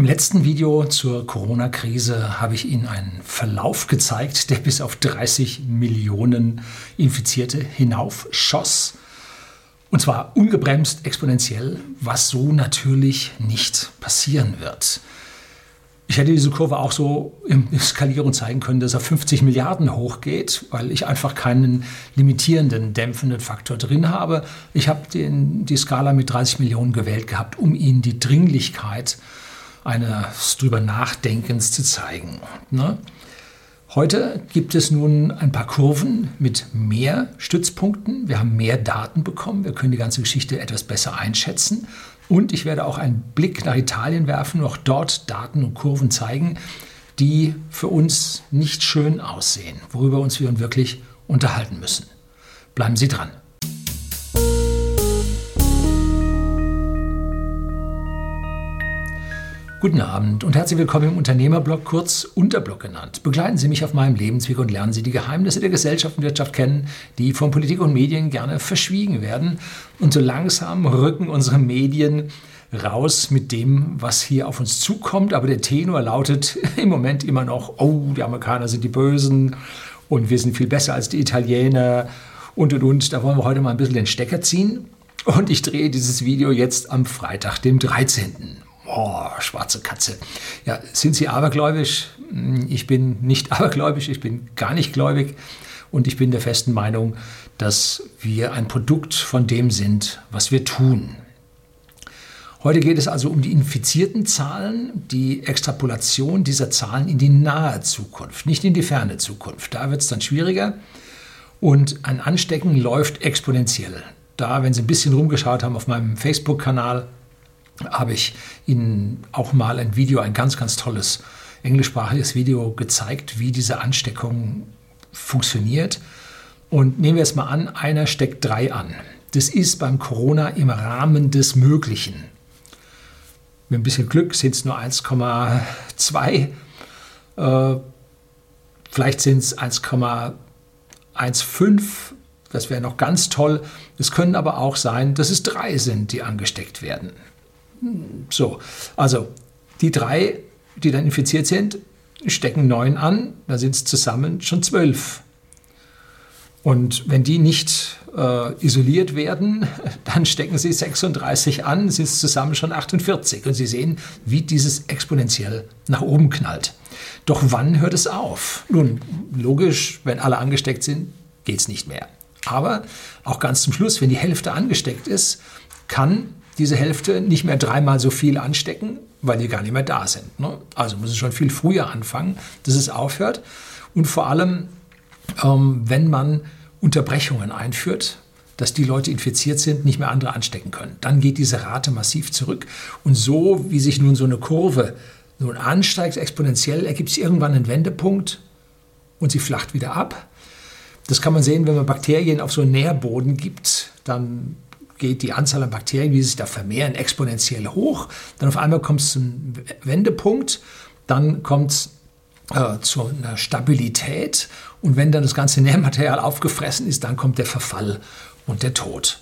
Im letzten Video zur Corona-Krise habe ich Ihnen einen Verlauf gezeigt, der bis auf 30 Millionen Infizierte hinaufschoss. Und zwar ungebremst exponentiell, was so natürlich nicht passieren wird. Ich hätte diese Kurve auch so im Skalieren zeigen können, dass er 50 Milliarden hochgeht, weil ich einfach keinen limitierenden, dämpfenden Faktor drin habe. Ich habe den, die Skala mit 30 Millionen gewählt gehabt, um Ihnen die Dringlichkeit zu eines drüber Nachdenkens zu zeigen. Ne? Heute gibt es nun ein paar Kurven mit mehr Stützpunkten. Wir haben mehr Daten bekommen. Wir können die ganze Geschichte etwas besser einschätzen. Und ich werde auch einen Blick nach Italien werfen und auch dort Daten und Kurven zeigen, die für uns nicht schön aussehen, worüber uns wir wirklich unterhalten müssen. Bleiben Sie dran. Guten Abend und herzlich willkommen im Unternehmerblog, kurz Unterblog genannt. Begleiten Sie mich auf meinem Lebensweg und lernen Sie die Geheimnisse der Gesellschaft und Wirtschaft kennen, die von Politik und Medien gerne verschwiegen werden. Und so langsam rücken unsere Medien raus mit dem, was hier auf uns zukommt. Aber der Tenor lautet im Moment immer noch, oh, die Amerikaner sind die Bösen und wir sind viel besser als die Italiener und und und. Da wollen wir heute mal ein bisschen den Stecker ziehen. Und ich drehe dieses Video jetzt am Freitag, dem 13. Oh, schwarze Katze. Ja, sind Sie abergläubisch? Ich bin nicht abergläubisch, ich bin gar nicht gläubig und ich bin der festen Meinung, dass wir ein Produkt von dem sind, was wir tun. Heute geht es also um die infizierten Zahlen, die Extrapolation dieser Zahlen in die nahe Zukunft, nicht in die ferne Zukunft. Da wird es dann schwieriger und ein Anstecken läuft exponentiell. Da, wenn Sie ein bisschen rumgeschaut haben auf meinem Facebook-Kanal, habe ich Ihnen auch mal ein Video, ein ganz, ganz tolles englischsprachiges Video gezeigt, wie diese Ansteckung funktioniert. Und nehmen wir es mal an, einer steckt drei an. Das ist beim Corona im Rahmen des Möglichen. Mit ein bisschen Glück sind es nur 1,2. Äh, vielleicht sind es 1,15. Das wäre noch ganz toll. Es können aber auch sein, dass es drei sind, die angesteckt werden. So, also die drei, die dann infiziert sind, stecken neun an, da sind es zusammen schon zwölf. Und wenn die nicht äh, isoliert werden, dann stecken sie 36 an, sind es zusammen schon 48. Und Sie sehen, wie dieses exponentiell nach oben knallt. Doch wann hört es auf? Nun, logisch, wenn alle angesteckt sind, geht es nicht mehr. Aber auch ganz zum Schluss, wenn die Hälfte angesteckt ist, kann diese Hälfte nicht mehr dreimal so viel anstecken, weil die gar nicht mehr da sind. Ne? Also muss es schon viel früher anfangen, dass es aufhört. Und vor allem, ähm, wenn man Unterbrechungen einführt, dass die Leute infiziert sind, nicht mehr andere anstecken können. Dann geht diese Rate massiv zurück. Und so, wie sich nun so eine Kurve nun ansteigt, exponentiell, ergibt es irgendwann einen Wendepunkt und sie flacht wieder ab. Das kann man sehen, wenn man Bakterien auf so einen Nährboden gibt, dann geht die Anzahl an Bakterien, die sich da vermehren, exponentiell hoch. Dann auf einmal kommt es zum Wendepunkt, dann kommt es äh, zu einer Stabilität und wenn dann das ganze Nährmaterial aufgefressen ist, dann kommt der Verfall und der Tod.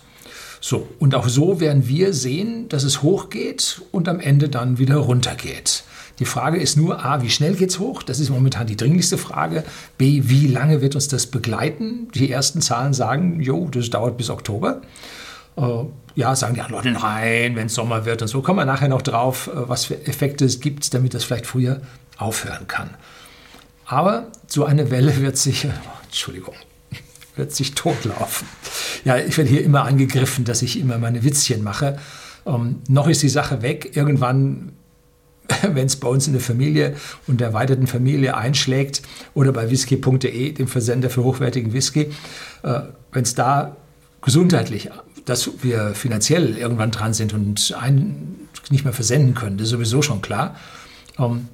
So, und auch so werden wir sehen, dass es hochgeht und am Ende dann wieder runtergeht. Die Frage ist nur, a, wie schnell geht es hoch? Das ist momentan die dringlichste Frage. B, wie lange wird uns das begleiten? Die ersten Zahlen sagen, jo, das dauert bis Oktober ja, sagen die Leute, nein, wenn es Sommer wird und so. Kommen wir nachher noch drauf, äh, was für Effekte es gibt, damit das vielleicht früher aufhören kann. Aber so eine Welle wird sich, oh, Entschuldigung, wird sich totlaufen. Ja, ich werde hier immer angegriffen, dass ich immer meine Witzchen mache. Ähm, noch ist die Sache weg. Irgendwann, wenn es bei uns in der Familie und der erweiterten Familie einschlägt oder bei whisky.de, dem Versender für hochwertigen Whisky, äh, wenn es da gesundheitlich dass wir finanziell irgendwann dran sind und einen nicht mehr versenden können, das ist sowieso schon klar. Ähm,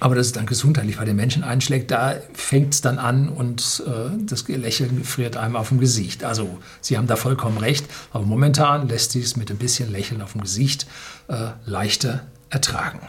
aber dass es dann gesundheitlich bei den Menschen einschlägt, da fängt es dann an und äh, das Lächeln friert einem auf dem Gesicht. Also Sie haben da vollkommen recht, aber momentan lässt sich es mit ein bisschen Lächeln auf dem Gesicht äh, leichter ertragen.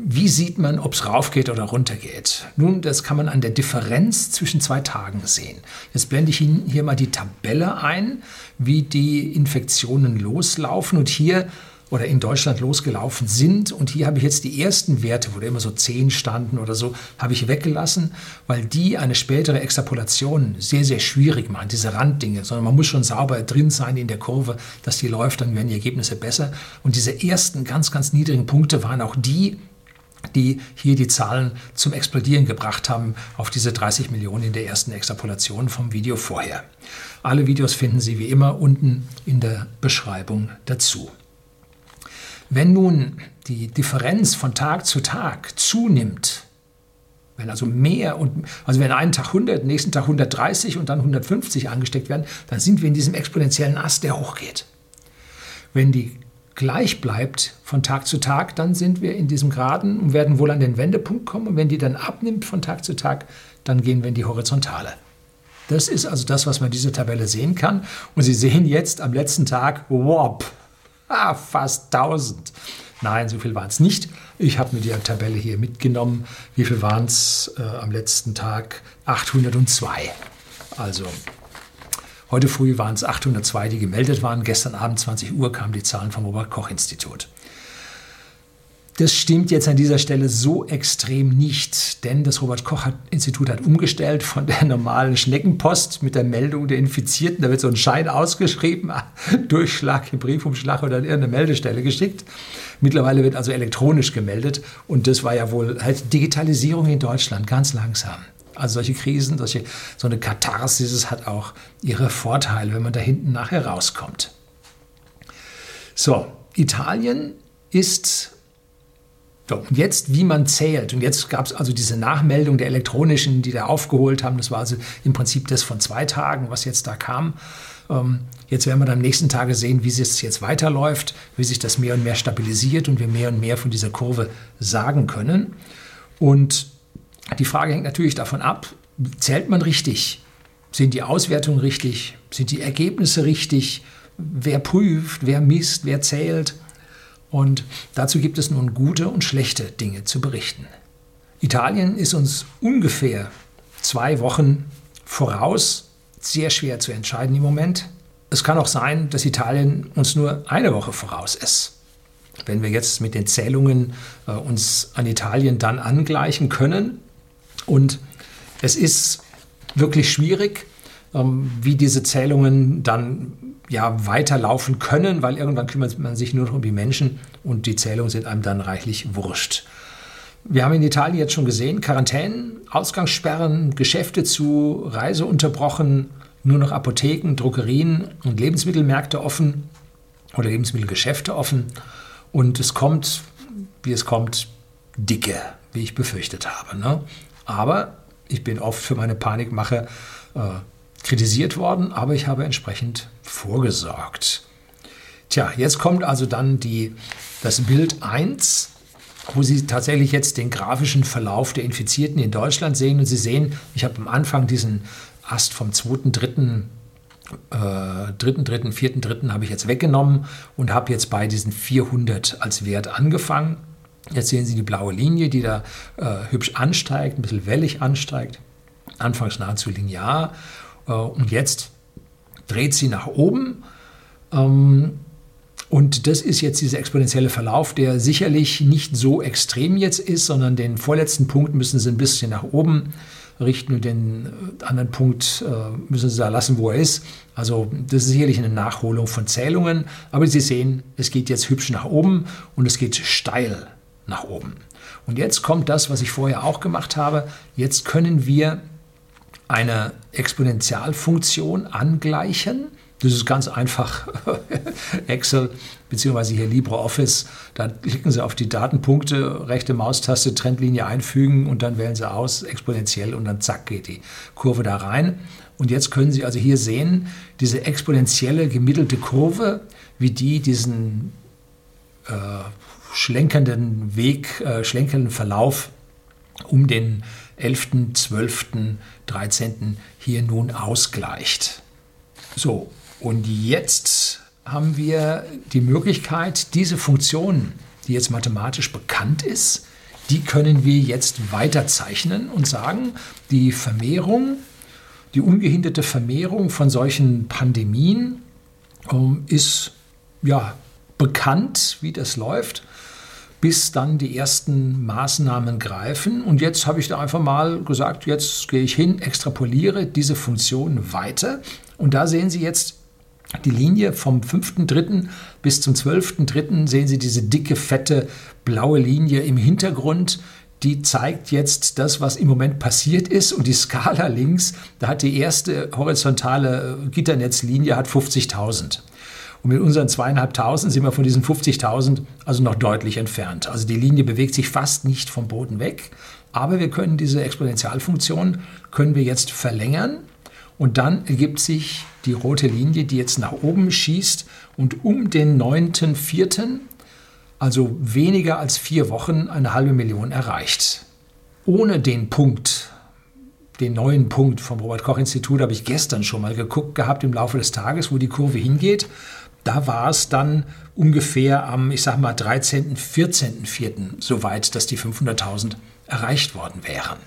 Wie sieht man, ob es raufgeht oder runtergeht? Nun, das kann man an der Differenz zwischen zwei Tagen sehen. Jetzt blende ich Ihnen hier mal die Tabelle ein, wie die Infektionen loslaufen. Und hier oder in Deutschland losgelaufen sind. Und hier habe ich jetzt die ersten Werte, wo da immer so 10 standen oder so, habe ich weggelassen, weil die eine spätere Extrapolation sehr, sehr schwierig machen, diese Randdinge, sondern man muss schon sauber drin sein in der Kurve, dass die läuft, dann werden die Ergebnisse besser. Und diese ersten ganz, ganz niedrigen Punkte waren auch die, die hier die Zahlen zum Explodieren gebracht haben auf diese 30 Millionen in der ersten Extrapolation vom Video vorher. Alle Videos finden Sie wie immer unten in der Beschreibung dazu. Wenn nun die Differenz von Tag zu Tag zunimmt, wenn also mehr und also wenn einen Tag 100, nächsten Tag 130 und dann 150 angesteckt werden, dann sind wir in diesem exponentiellen Ast, der hochgeht. Wenn die gleich bleibt von Tag zu Tag, dann sind wir in diesem Graden und werden wohl an den Wendepunkt kommen. Und wenn die dann abnimmt von Tag zu Tag, dann gehen wir in die Horizontale. Das ist also das, was man in dieser Tabelle sehen kann. Und Sie sehen jetzt am letzten Tag, wop, Ah, fast 1000. Nein, so viel waren es nicht. Ich habe mir die Tabelle hier mitgenommen. Wie viel waren es äh, am letzten Tag? 802. Also heute früh waren es 802, die gemeldet waren. Gestern Abend 20 Uhr kamen die Zahlen vom Robert Koch Institut. Das stimmt jetzt an dieser Stelle so extrem nicht, denn das Robert Koch Institut hat umgestellt von der normalen Schneckenpost mit der Meldung der Infizierten. Da wird so ein Schein ausgeschrieben, Durchschlag Briefumschlag oder an irgendeine Meldestelle geschickt. Mittlerweile wird also elektronisch gemeldet und das war ja wohl halt Digitalisierung in Deutschland ganz langsam. Also solche Krisen, solche, so eine Katharsis hat auch ihre Vorteile, wenn man da hinten nachher rauskommt. So, Italien ist so, jetzt, wie man zählt. Und jetzt gab es also diese Nachmeldung der elektronischen, die da aufgeholt haben. Das war also im Prinzip das von zwei Tagen, was jetzt da kam. Ähm, jetzt werden wir dann am nächsten Tage sehen, wie es jetzt weiterläuft, wie sich das mehr und mehr stabilisiert und wir mehr und mehr von dieser Kurve sagen können. Und die Frage hängt natürlich davon ab, zählt man richtig? Sind die Auswertungen richtig? Sind die Ergebnisse richtig? Wer prüft? Wer misst? Wer zählt? Und dazu gibt es nun gute und schlechte Dinge zu berichten. Italien ist uns ungefähr zwei Wochen voraus, sehr schwer zu entscheiden im Moment. Es kann auch sein, dass Italien uns nur eine Woche voraus ist. Wenn wir jetzt mit den Zählungen äh, uns an Italien dann angleichen können. Und es ist wirklich schwierig, ähm, wie diese Zählungen dann ja, weiterlaufen können, weil irgendwann kümmert man sich nur noch um die Menschen und die Zählungen sind einem dann reichlich wurscht. Wir haben in Italien jetzt schon gesehen, Quarantänen, Ausgangssperren, Geschäfte zu, Reise unterbrochen, nur noch Apotheken, Drogerien und Lebensmittelmärkte offen oder Lebensmittelgeschäfte offen. Und es kommt, wie es kommt, dicke, wie ich befürchtet habe. Ne? Aber ich bin oft für meine Panikmache äh, kritisiert worden, aber ich habe entsprechend vorgesorgt. Tja, jetzt kommt also dann die, das Bild 1, wo Sie tatsächlich jetzt den grafischen Verlauf der Infizierten in Deutschland sehen. Und Sie sehen, ich habe am Anfang diesen Ast vom 2., 3., äh, dritten, dritten, vierten, dritten habe ich jetzt weggenommen und habe jetzt bei diesen 400 als Wert angefangen. Jetzt sehen Sie die blaue Linie, die da äh, hübsch ansteigt, ein bisschen wellig ansteigt. Anfangs nahezu linear äh, und jetzt dreht sie nach oben. Ähm, und das ist jetzt dieser exponentielle Verlauf, der sicherlich nicht so extrem jetzt ist, sondern den vorletzten Punkt müssen Sie ein bisschen nach oben richten und den äh, anderen Punkt äh, müssen Sie da lassen, wo er ist. Also das ist sicherlich eine Nachholung von Zählungen, aber Sie sehen, es geht jetzt hübsch nach oben und es geht steil nach oben. Und jetzt kommt das, was ich vorher auch gemacht habe. Jetzt können wir eine Exponentialfunktion angleichen. Das ist ganz einfach. Excel bzw. hier LibreOffice. Da klicken Sie auf die Datenpunkte, rechte Maustaste, Trendlinie einfügen und dann wählen Sie aus, exponentiell und dann zack geht die Kurve da rein. Und jetzt können Sie also hier sehen, diese exponentielle gemittelte Kurve, wie die diesen äh, schlenkernden Weg, äh, schlenkernden Verlauf um den 11., 12., 13. hier nun ausgleicht. So, und jetzt haben wir die Möglichkeit, diese Funktion, die jetzt mathematisch bekannt ist, die können wir jetzt weiterzeichnen und sagen, die Vermehrung, die ungehinderte Vermehrung von solchen Pandemien ähm, ist ja bekannt, wie das läuft, bis dann die ersten Maßnahmen greifen. Und jetzt habe ich da einfach mal gesagt, jetzt gehe ich hin, extrapoliere diese Funktion weiter. Und da sehen Sie jetzt die Linie vom 5.3. bis zum 12.3. sehen Sie diese dicke, fette, blaue Linie im Hintergrund. Die zeigt jetzt das, was im Moment passiert ist. Und die Skala links, da hat die erste horizontale Gitternetzlinie hat 50.000. Und mit unseren zweieinhalbtausend sind wir von diesen 50.000 also noch deutlich entfernt. Also die Linie bewegt sich fast nicht vom Boden weg. Aber wir können diese Exponentialfunktion können wir jetzt verlängern und dann ergibt sich die rote Linie, die jetzt nach oben schießt und um den 9.4., also weniger als vier Wochen, eine halbe Million erreicht. Ohne den Punkt, den neuen Punkt vom Robert Koch Institut habe ich gestern schon mal geguckt gehabt im Laufe des Tages, wo die Kurve hingeht. Da war es dann ungefähr am, ich sage mal, 13., 14.4. so weit, dass die 500.000 erreicht worden wären.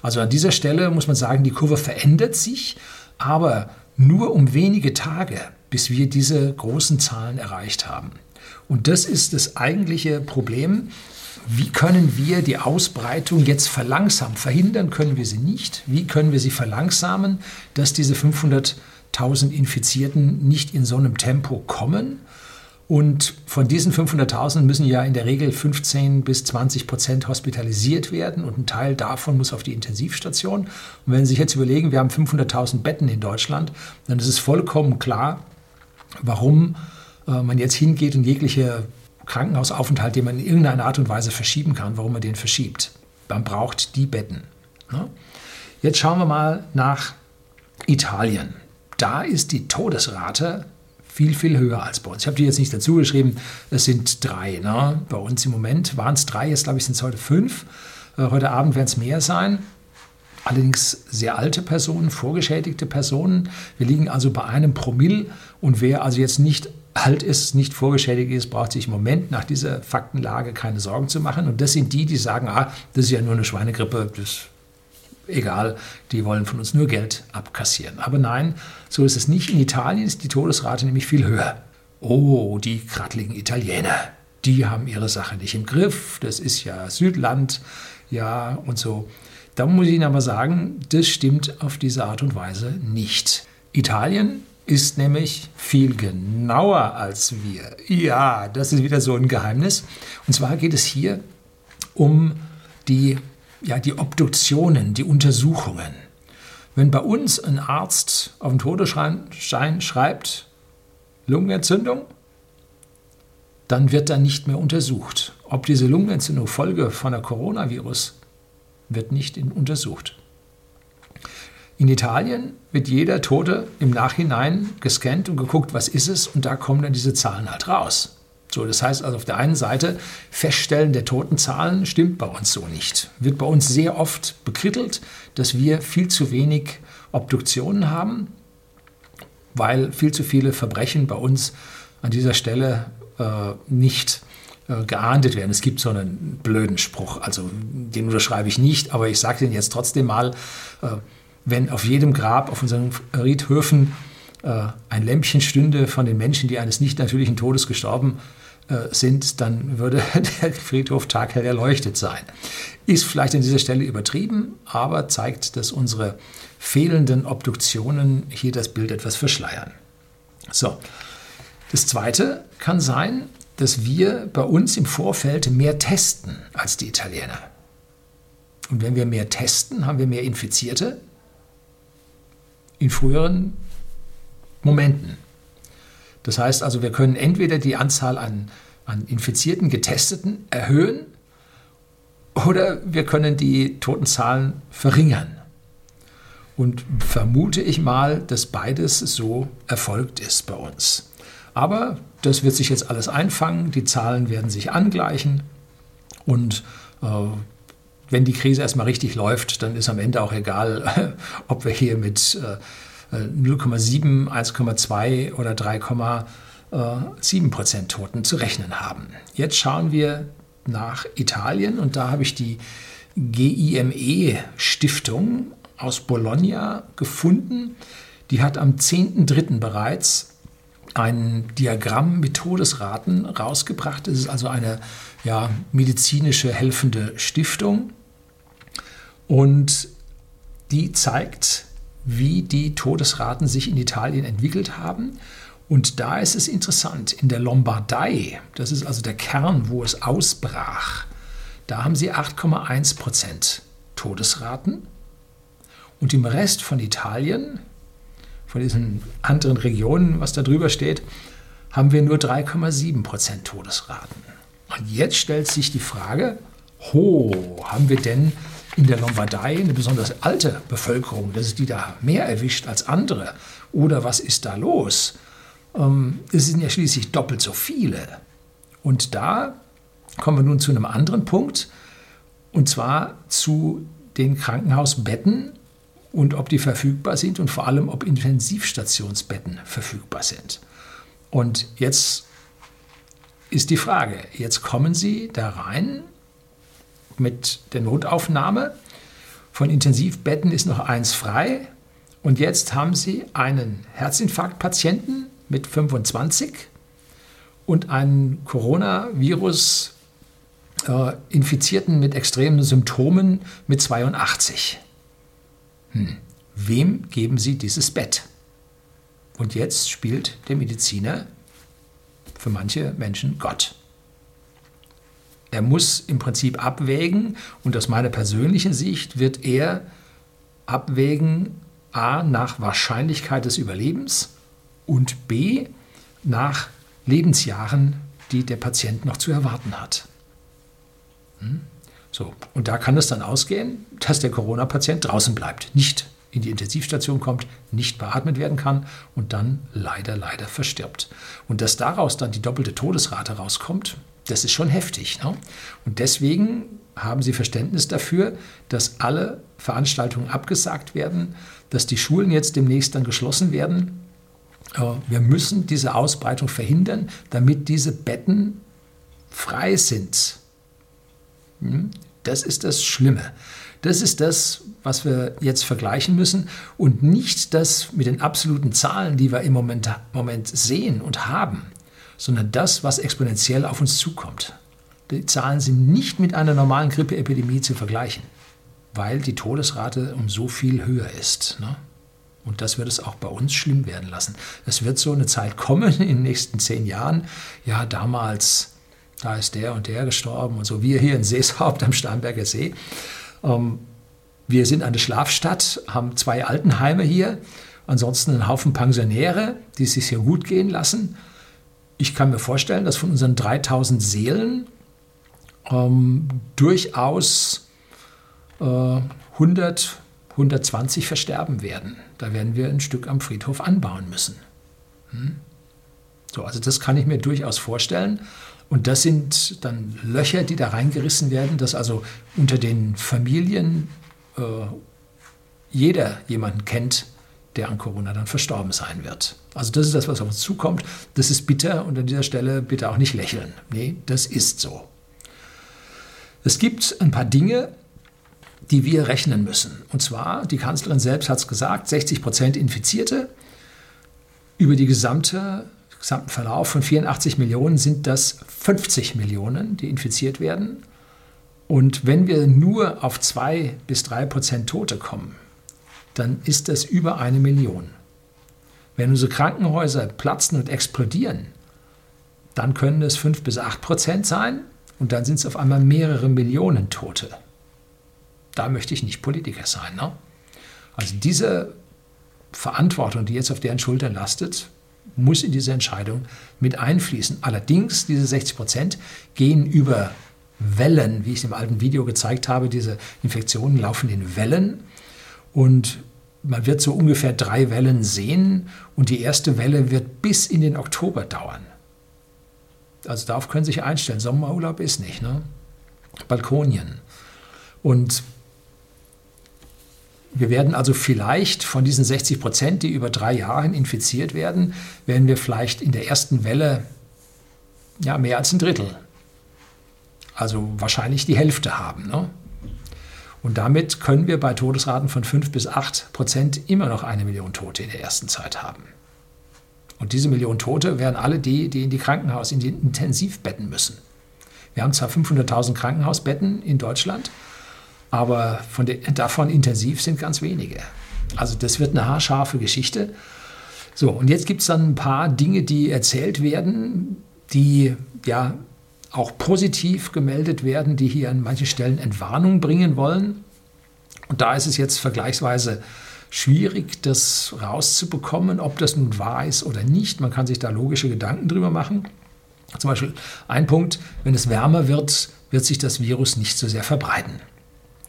Also an dieser Stelle muss man sagen, die Kurve verändert sich, aber nur um wenige Tage, bis wir diese großen Zahlen erreicht haben. Und das ist das eigentliche Problem. Wie können wir die Ausbreitung jetzt verlangsamen? Verhindern können wir sie nicht. Wie können wir sie verlangsamen, dass diese 500.000 Infizierten nicht in so einem Tempo kommen? Und von diesen 500.000 müssen ja in der Regel 15 bis 20 Prozent hospitalisiert werden und ein Teil davon muss auf die Intensivstation. Und wenn Sie sich jetzt überlegen, wir haben 500.000 Betten in Deutschland, dann ist es vollkommen klar, warum äh, man jetzt hingeht und jegliche Krankenhausaufenthalt, den man in irgendeiner Art und Weise verschieben kann, warum man den verschiebt. Man braucht die Betten. Ne? Jetzt schauen wir mal nach Italien. Da ist die Todesrate viel, viel höher als bei uns. Ich habe die jetzt nicht dazu geschrieben, es sind drei. Ne? Bei uns im Moment waren es drei, jetzt glaube ich sind es heute fünf. Äh, heute Abend werden es mehr sein. Allerdings sehr alte Personen, vorgeschädigte Personen. Wir liegen also bei einem Promille und wer also jetzt nicht alt ist, nicht vorgeschädigt ist, braucht sich im Moment nach dieser Faktenlage keine Sorgen zu machen. Und das sind die, die sagen, ah, das ist ja nur eine Schweinegrippe, das egal, die wollen von uns nur Geld abkassieren. Aber nein, so ist es nicht. In Italien ist die Todesrate nämlich viel höher. Oh, die krattligen Italiener, die haben ihre Sache nicht im Griff. Das ist ja Südland, ja und so. Da muss ich Ihnen aber sagen, das stimmt auf diese Art und Weise nicht. Italien ist nämlich viel genauer als wir. Ja, das ist wieder so ein Geheimnis. Und zwar geht es hier um die ja, die Obduktionen, die Untersuchungen. Wenn bei uns ein Arzt auf den Todesschein schreibt, Lungenentzündung, dann wird dann nicht mehr untersucht. Ob diese Lungenentzündung Folge von der Coronavirus wird nicht untersucht. In Italien wird jeder Tote im Nachhinein gescannt und geguckt, was ist es, und da kommen dann diese Zahlen halt raus. So, das heißt also auf der einen Seite, Feststellen der Totenzahlen stimmt bei uns so nicht. Wird bei uns sehr oft bekrittelt, dass wir viel zu wenig Obduktionen haben, weil viel zu viele Verbrechen bei uns an dieser Stelle äh, nicht äh, geahndet werden. Es gibt so einen blöden Spruch, also den unterschreibe ich nicht, aber ich sage den jetzt trotzdem mal, äh, wenn auf jedem Grab auf unseren Riedhöfen äh, ein Lämpchen stünde von den Menschen, die eines nicht natürlichen Todes gestorben äh, sind, dann würde der Friedhof taghell erleuchtet sein. Ist vielleicht an dieser Stelle übertrieben, aber zeigt, dass unsere fehlenden Obduktionen hier das Bild etwas verschleiern. So, das Zweite kann sein, dass wir bei uns im Vorfeld mehr testen als die Italiener. Und wenn wir mehr testen, haben wir mehr Infizierte. In früheren Momenten. Das heißt also, wir können entweder die Anzahl an, an infizierten Getesteten erhöhen oder wir können die Totenzahlen verringern. Und vermute ich mal, dass beides so erfolgt ist bei uns. Aber das wird sich jetzt alles einfangen, die Zahlen werden sich angleichen und äh, wenn die Krise erstmal richtig läuft, dann ist am Ende auch egal, ob wir hier mit äh, 0,7, 1,2 oder 3,7 Prozent Toten zu rechnen haben. Jetzt schauen wir nach Italien und da habe ich die GIME Stiftung aus Bologna gefunden. Die hat am 10.3. bereits ein Diagramm mit Todesraten rausgebracht. Es ist also eine ja, medizinische helfende Stiftung. Und die zeigt, wie die Todesraten sich in Italien entwickelt haben. Und da ist es interessant, in der Lombardei, das ist also der Kern, wo es ausbrach, da haben sie 8,1 Prozent Todesraten. Und im Rest von Italien, von diesen anderen Regionen, was da drüber steht, haben wir nur 3,7 Prozent Todesraten. Und jetzt stellt sich die Frage, ho, haben wir denn in der Lombardei eine besonders alte Bevölkerung, dass es die da mehr erwischt als andere? Oder was ist da los? Ähm, es sind ja schließlich doppelt so viele. Und da kommen wir nun zu einem anderen Punkt, und zwar zu den Krankenhausbetten und ob die verfügbar sind und vor allem, ob Intensivstationsbetten verfügbar sind. Und jetzt ist die Frage, jetzt kommen Sie da rein mit der Notaufnahme. Von Intensivbetten ist noch eins frei. Und jetzt haben Sie einen Herzinfarktpatienten mit 25 und einen Coronavirus äh, mit extremen Symptomen mit 82. Hm. Wem geben Sie dieses Bett? Und jetzt spielt der Mediziner für manche Menschen Gott. Er muss im Prinzip abwägen und aus meiner persönlichen Sicht wird er abwägen a nach Wahrscheinlichkeit des Überlebens und b nach Lebensjahren, die der Patient noch zu erwarten hat. Hm? So, und da kann es dann ausgehen, dass der Corona-Patient draußen bleibt, nicht in die Intensivstation kommt, nicht beatmet werden kann und dann leider, leider verstirbt. Und dass daraus dann die doppelte Todesrate rauskommt, das ist schon heftig. Ne? Und deswegen haben Sie Verständnis dafür, dass alle Veranstaltungen abgesagt werden, dass die Schulen jetzt demnächst dann geschlossen werden. Wir müssen diese Ausbreitung verhindern, damit diese Betten frei sind. Hm? Das ist das Schlimme. Das ist das, was wir jetzt vergleichen müssen und nicht das mit den absoluten Zahlen, die wir im Moment, Moment sehen und haben, sondern das, was exponentiell auf uns zukommt. Die Zahlen sind nicht mit einer normalen Grippeepidemie zu vergleichen, weil die Todesrate um so viel höher ist. Ne? Und das wird es auch bei uns schlimm werden lassen. Es wird so eine Zeit kommen in den nächsten zehn Jahren. Ja, damals da ist der und der gestorben und so. Wir hier in Seeshaupt am Starnberger See. Ähm, wir sind eine Schlafstadt, haben zwei Altenheime hier, ansonsten einen Haufen Pensionäre, die es sich hier gut gehen lassen. Ich kann mir vorstellen, dass von unseren 3000 Seelen ähm, durchaus äh, 100, 120 versterben werden. Da werden wir ein Stück am Friedhof anbauen müssen. Hm? So, also das kann ich mir durchaus vorstellen. Und das sind dann Löcher, die da reingerissen werden, dass also unter den Familien äh, jeder jemanden kennt, der an Corona dann verstorben sein wird. Also das ist das, was auf uns zukommt. Das ist bitter und an dieser Stelle bitte auch nicht lächeln. Nee, das ist so. Es gibt ein paar Dinge, die wir rechnen müssen. Und zwar, die Kanzlerin selbst hat es gesagt, 60 Prozent Infizierte über die gesamte gesamten Verlauf von 84 Millionen sind das 50 Millionen, die infiziert werden. Und wenn wir nur auf 2 bis 3 Prozent Tote kommen, dann ist das über eine Million. Wenn unsere Krankenhäuser platzen und explodieren, dann können es 5 bis 8 Prozent sein und dann sind es auf einmal mehrere Millionen Tote. Da möchte ich nicht Politiker sein. Ne? Also diese Verantwortung, die jetzt auf deren Schultern lastet, muss in diese Entscheidung mit einfließen. Allerdings, diese 60 Prozent gehen über Wellen, wie ich im alten Video gezeigt habe. Diese Infektionen laufen in Wellen und man wird so ungefähr drei Wellen sehen und die erste Welle wird bis in den Oktober dauern. Also darauf können Sie sich einstellen. Sommerurlaub ist nicht. Ne? Balkonien. Und wir werden also vielleicht von diesen 60 Prozent, die über drei Jahre infiziert werden, werden wir vielleicht in der ersten Welle ja, mehr als ein Drittel, also wahrscheinlich die Hälfte haben. Ne? Und damit können wir bei Todesraten von 5 bis 8 Prozent immer noch eine Million Tote in der ersten Zeit haben. Und diese Millionen Tote wären alle die, die in die Krankenhaus, in die Intensivbetten müssen. Wir haben zwar 500.000 Krankenhausbetten in Deutschland, aber den, davon intensiv sind ganz wenige. Also das wird eine haarscharfe Geschichte. So, und jetzt gibt es dann ein paar Dinge, die erzählt werden, die ja auch positiv gemeldet werden, die hier an manchen Stellen Entwarnung bringen wollen. Und da ist es jetzt vergleichsweise schwierig, das rauszubekommen, ob das nun wahr ist oder nicht. Man kann sich da logische Gedanken drüber machen. Zum Beispiel ein Punkt, wenn es wärmer wird, wird sich das Virus nicht so sehr verbreiten.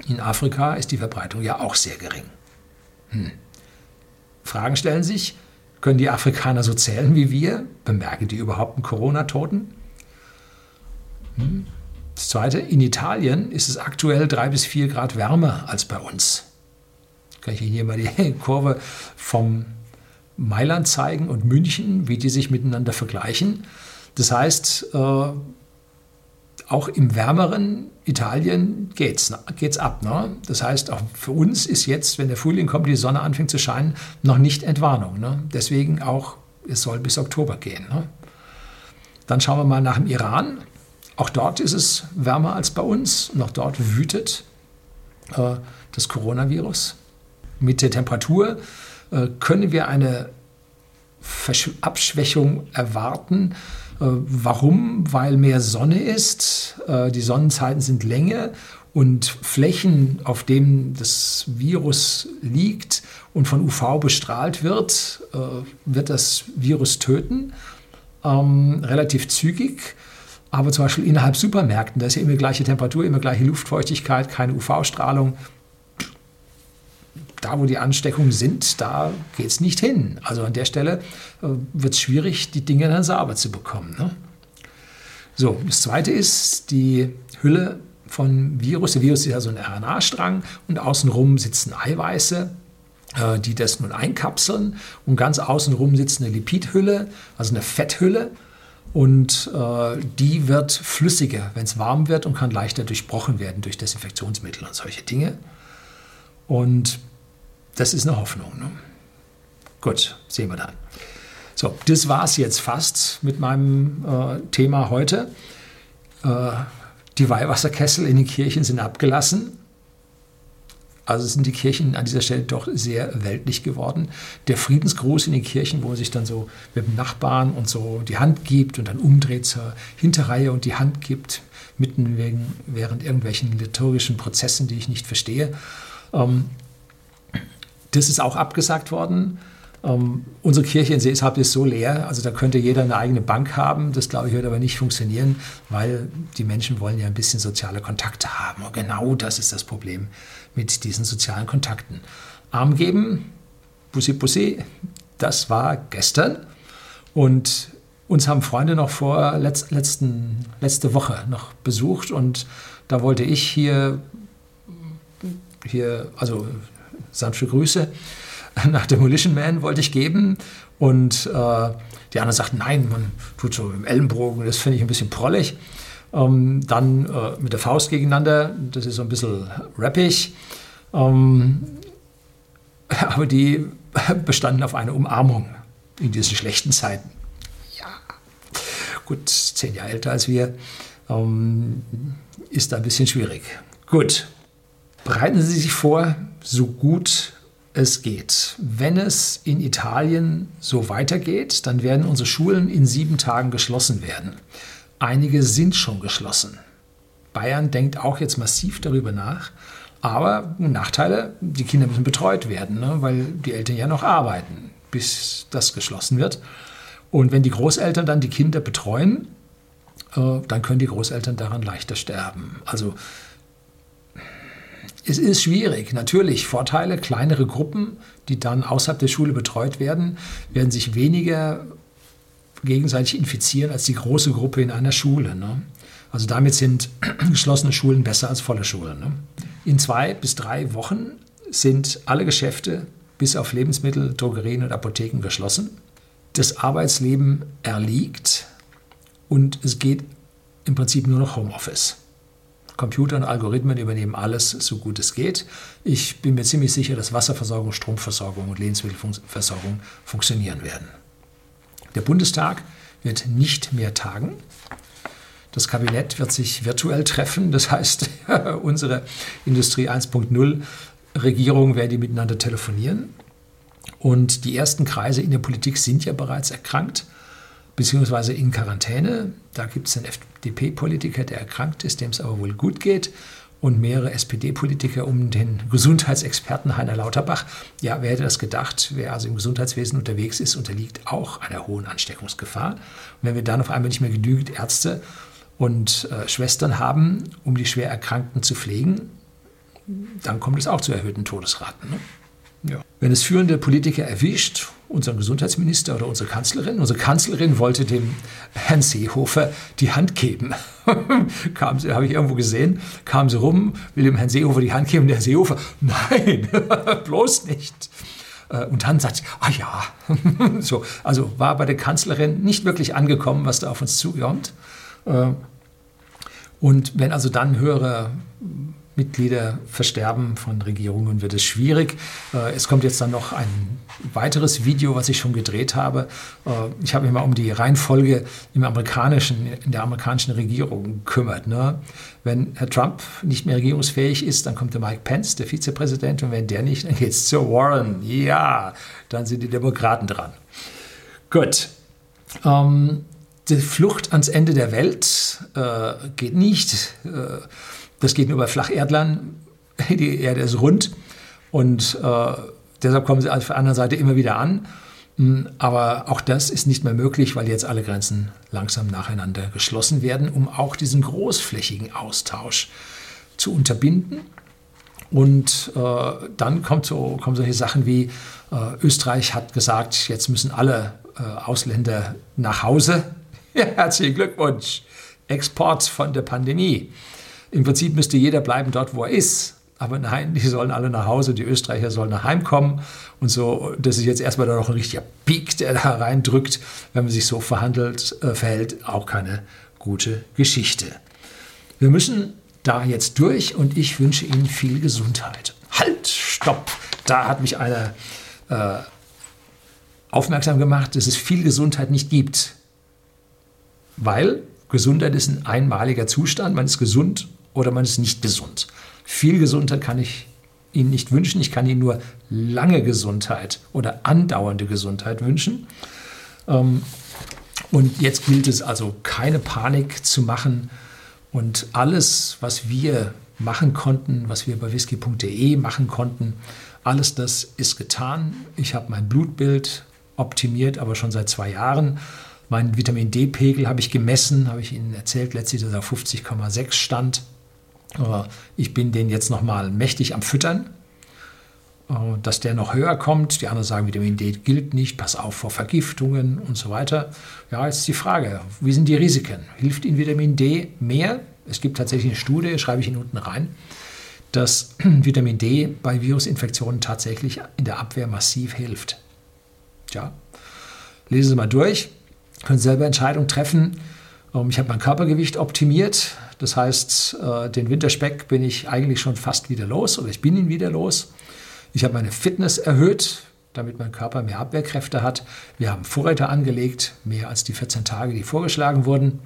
In Afrika ist die Verbreitung ja auch sehr gering. Hm. Fragen stellen sich, können die Afrikaner so zählen wie wir? Bemerken die überhaupt einen Corona-Toten? Hm. Das Zweite, in Italien ist es aktuell drei bis vier Grad wärmer als bei uns. Kann ich Ihnen hier mal die Kurve vom Mailand zeigen und München, wie die sich miteinander vergleichen. Das heißt, äh, auch im wärmeren Italien geht es ab. Ne? Das heißt, auch für uns ist jetzt, wenn der Frühling kommt, die Sonne anfängt zu scheinen, noch nicht Entwarnung. Ne? Deswegen auch, es soll bis Oktober gehen. Ne? Dann schauen wir mal nach dem Iran. Auch dort ist es wärmer als bei uns. Und auch dort wütet äh, das Coronavirus. Mit der Temperatur äh, können wir eine Versch Abschwächung erwarten. Äh, warum? Weil mehr Sonne ist, äh, die Sonnenzeiten sind länger und Flächen, auf denen das Virus liegt und von UV bestrahlt wird, äh, wird das Virus töten, ähm, relativ zügig. Aber zum Beispiel innerhalb Supermärkten, da ist ja immer gleiche Temperatur, immer gleiche Luftfeuchtigkeit, keine UV-Strahlung. Da, wo die Ansteckungen sind, da geht es nicht hin. Also an der Stelle äh, wird es schwierig, die Dinge dann sauber zu bekommen. Ne? So, das zweite ist die Hülle von Virus. Der Virus ist ja so ein RNA-Strang und außenrum sitzen Eiweiße, äh, die das nun einkapseln. Und ganz außenrum sitzt eine Lipidhülle, also eine Fetthülle. Und äh, die wird flüssiger, wenn es warm wird und kann leichter durchbrochen werden durch Desinfektionsmittel und solche Dinge. Und das ist eine Hoffnung. Ne? Gut, sehen wir dann. So, das war es jetzt fast mit meinem äh, Thema heute. Äh, die Weihwasserkessel in den Kirchen sind abgelassen. Also sind die Kirchen an dieser Stelle doch sehr weltlich geworden. Der Friedensgruß in den Kirchen, wo man sich dann so mit dem Nachbarn und so die Hand gibt und dann umdreht zur Hinterreihe und die Hand gibt, mitten wegen, während irgendwelchen liturgischen Prozessen, die ich nicht verstehe. Ähm, das ist auch abgesagt worden. Ähm, unsere Kirche in Seeshaupt ist so leer, also da könnte jeder eine eigene Bank haben. Das glaube ich wird aber nicht funktionieren, weil die Menschen wollen ja ein bisschen soziale Kontakte haben. Und genau das ist das Problem mit diesen sozialen Kontakten. Arm geben, Bussi Bussi, das war gestern. Und uns haben Freunde noch vor letzt, letzten, letzte Woche noch besucht und da wollte ich hier, hier also sanfte Grüße nach Demolition Man wollte ich geben und äh, die anderen sagten, nein, man tut so im Ellenbogen, das finde ich ein bisschen prollig. Ähm, dann äh, mit der Faust gegeneinander, das ist so ein bisschen rappig. Ähm, aber die bestanden auf eine Umarmung in diesen schlechten Zeiten. Ja, gut, zehn Jahre älter als wir, ähm, ist da ein bisschen schwierig. Gut, bereiten Sie sich vor, so gut es geht. Wenn es in Italien so weitergeht, dann werden unsere Schulen in sieben Tagen geschlossen werden. Einige sind schon geschlossen. Bayern denkt auch jetzt massiv darüber nach. Aber Nachteile, die Kinder müssen betreut werden, ne? weil die Eltern ja noch arbeiten, bis das geschlossen wird. Und wenn die Großeltern dann die Kinder betreuen, äh, dann können die Großeltern daran leichter sterben. Also es ist schwierig. Natürlich Vorteile, kleinere Gruppen, die dann außerhalb der Schule betreut werden, werden sich weniger gegenseitig infizieren als die große Gruppe in einer Schule. Ne? Also damit sind geschlossene Schulen besser als volle Schulen. Ne? In zwei bis drei Wochen sind alle Geschäfte bis auf Lebensmittel, Drogerien und Apotheken geschlossen. Das Arbeitsleben erliegt und es geht im Prinzip nur noch Homeoffice. Computer und Algorithmen übernehmen alles, so gut es geht. Ich bin mir ziemlich sicher, dass Wasserversorgung, Stromversorgung und Lebensmittelversorgung funktionieren werden. Der Bundestag wird nicht mehr tagen. Das Kabinett wird sich virtuell treffen. Das heißt, unsere Industrie 1.0 Regierungen werden die miteinander telefonieren. Und die ersten Kreise in der Politik sind ja bereits erkrankt, beziehungsweise in Quarantäne. Da gibt es einen FDP-Politiker, der erkrankt ist, dem es aber wohl gut geht. Und mehrere SPD-Politiker um den Gesundheitsexperten Heiner Lauterbach. Ja, wer hätte das gedacht? Wer also im Gesundheitswesen unterwegs ist, unterliegt auch einer hohen Ansteckungsgefahr. Und wenn wir dann auf einmal nicht mehr genügend Ärzte und äh, Schwestern haben, um die schwer Erkrankten zu pflegen, dann kommt es auch zu erhöhten Todesraten. Ne? Ja. Wenn es führende Politiker erwischt, unseren Gesundheitsminister oder unsere Kanzlerin, unsere Kanzlerin wollte dem Herrn Seehofer die Hand geben. kam sie, habe ich irgendwo gesehen, kam sie rum, will dem Herrn Seehofer die Hand geben, der Seehofer, nein, bloß nicht. Äh, und dann sagt sie, ah ja, so, also war bei der Kanzlerin nicht wirklich angekommen, was da auf uns zukommt. Äh, und wenn also dann höhere Mitglieder versterben von Regierungen, wird es schwierig. Äh, es kommt jetzt dann noch ein weiteres Video, was ich schon gedreht habe. Äh, ich habe mich mal um die Reihenfolge im amerikanischen, in der amerikanischen Regierung gekümmert. Ne? Wenn Herr Trump nicht mehr regierungsfähig ist, dann kommt der Mike Pence, der Vizepräsident, und wenn der nicht, dann geht es zu Warren. Ja, dann sind die Demokraten dran. Gut. Ähm, die Flucht ans Ende der Welt äh, geht nicht. Das geht nur bei Flacherdlern. Die Erde ist rund und äh, deshalb kommen sie auf der anderen Seite immer wieder an. Hm, aber auch das ist nicht mehr möglich, weil jetzt alle Grenzen langsam nacheinander geschlossen werden, um auch diesen großflächigen Austausch zu unterbinden. Und äh, dann kommt so, kommen solche Sachen wie äh, Österreich hat gesagt, jetzt müssen alle äh, Ausländer nach Hause. Ja, herzlichen Glückwunsch. Export von der Pandemie. Im Prinzip müsste jeder bleiben dort, wo er ist. Aber nein, die sollen alle nach Hause, die Österreicher sollen nach Heim kommen. Und so, das ist jetzt erstmal noch ein richtiger Peak, der da reindrückt, wenn man sich so verhandelt, äh, verhält, auch keine gute Geschichte. Wir müssen da jetzt durch und ich wünsche Ihnen viel Gesundheit. Halt, stopp! Da hat mich einer äh, aufmerksam gemacht, dass es viel Gesundheit nicht gibt. Weil Gesundheit ist ein einmaliger Zustand, man ist gesund oder man ist nicht gesund. Viel Gesundheit kann ich Ihnen nicht wünschen. Ich kann Ihnen nur lange Gesundheit oder andauernde Gesundheit wünschen. Ähm, und jetzt gilt es also, keine Panik zu machen und alles, was wir machen konnten, was wir bei whisky.de machen konnten, alles das ist getan. Ich habe mein Blutbild optimiert, aber schon seit zwei Jahren. Mein Vitamin D-Pegel habe ich gemessen, habe ich Ihnen erzählt, letztlich, dass er auf 50,6 stand. Ich bin den jetzt nochmal mächtig am Füttern, dass der noch höher kommt. Die anderen sagen, Vitamin D gilt nicht, pass auf vor Vergiftungen und so weiter. Ja, jetzt ist die Frage, wie sind die Risiken? Hilft Ihnen Vitamin D mehr? Es gibt tatsächlich eine Studie, schreibe ich Ihnen unten rein, dass Vitamin D bei Virusinfektionen tatsächlich in der Abwehr massiv hilft. Ja, lesen Sie mal durch, können selber Entscheidungen treffen. Ähm, ich habe mein Körpergewicht optimiert. Das heißt, äh, den Winterspeck bin ich eigentlich schon fast wieder los oder ich bin ihn wieder los. Ich habe meine Fitness erhöht, damit mein Körper mehr Abwehrkräfte hat. Wir haben Vorräte angelegt, mehr als die 14 Tage, die vorgeschlagen wurden.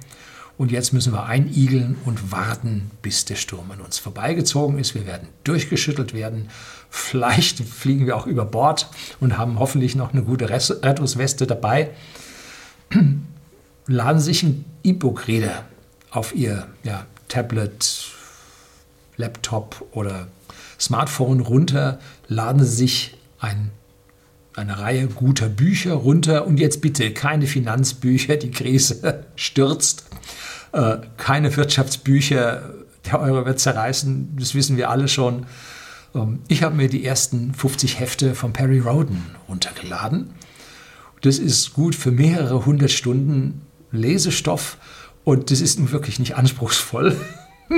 Und jetzt müssen wir einigeln und warten, bis der Sturm an uns vorbeigezogen ist. Wir werden durchgeschüttelt werden. Vielleicht fliegen wir auch über Bord und haben hoffentlich noch eine gute Rettungsweste dabei. Laden sich ein E-Book-Reader auf Ihr ja, Tablet, Laptop oder Smartphone runter, laden Sie sich ein, eine Reihe guter Bücher runter und jetzt bitte keine Finanzbücher, die Krise stürzt, äh, keine Wirtschaftsbücher, der Euro wird zerreißen, das wissen wir alle schon. Ähm, ich habe mir die ersten 50 Hefte von Perry Roden runtergeladen. Das ist gut für mehrere hundert Stunden Lesestoff und das ist nun wirklich nicht anspruchsvoll.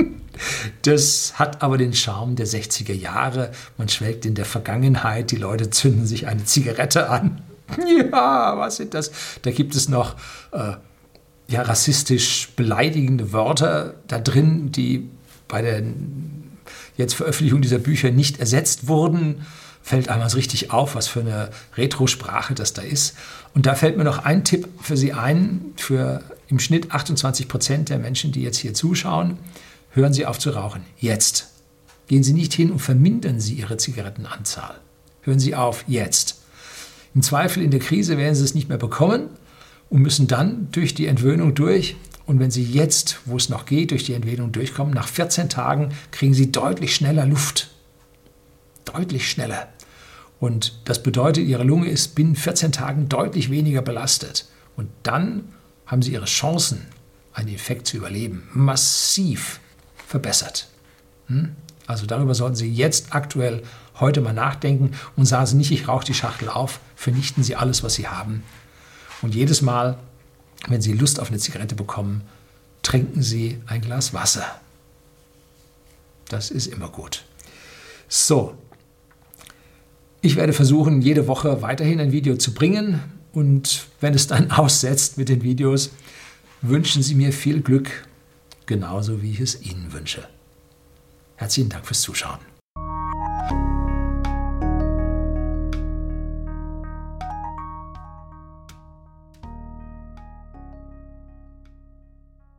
Das hat aber den Charme der 60er Jahre. Man schwelgt in der Vergangenheit, die Leute zünden sich eine Zigarette an. Ja, was sind das? Da gibt es noch äh, ja, rassistisch beleidigende Wörter da drin, die bei der jetzt Veröffentlichung dieser Bücher nicht ersetzt wurden. fällt einmal richtig auf, was für eine Retro-Sprache das da ist. Und da fällt mir noch ein Tipp für Sie ein, für im Schnitt 28 Prozent der Menschen, die jetzt hier zuschauen, hören Sie auf zu rauchen. Jetzt. Gehen Sie nicht hin und vermindern Sie Ihre Zigarettenanzahl. Hören Sie auf, jetzt. Im Zweifel in der Krise werden Sie es nicht mehr bekommen und müssen dann durch die Entwöhnung durch. Und wenn Sie jetzt, wo es noch geht, durch die Entwöhnung durchkommen, nach 14 Tagen kriegen Sie deutlich schneller Luft. Deutlich schneller. Und das bedeutet, Ihre Lunge ist binnen 14 Tagen deutlich weniger belastet. Und dann haben Sie Ihre Chancen, einen Infekt zu überleben, massiv verbessert. Hm? Also darüber sollten Sie jetzt aktuell heute mal nachdenken und sagen Sie nicht, ich rauche die Schachtel auf, vernichten Sie alles, was Sie haben. Und jedes Mal, wenn Sie Lust auf eine Zigarette bekommen, trinken Sie ein Glas Wasser. Das ist immer gut. So, ich werde versuchen, jede Woche weiterhin ein Video zu bringen. Und wenn es dann aussetzt mit den Videos, wünschen Sie mir viel Glück, genauso wie ich es Ihnen wünsche. Herzlichen Dank fürs Zuschauen.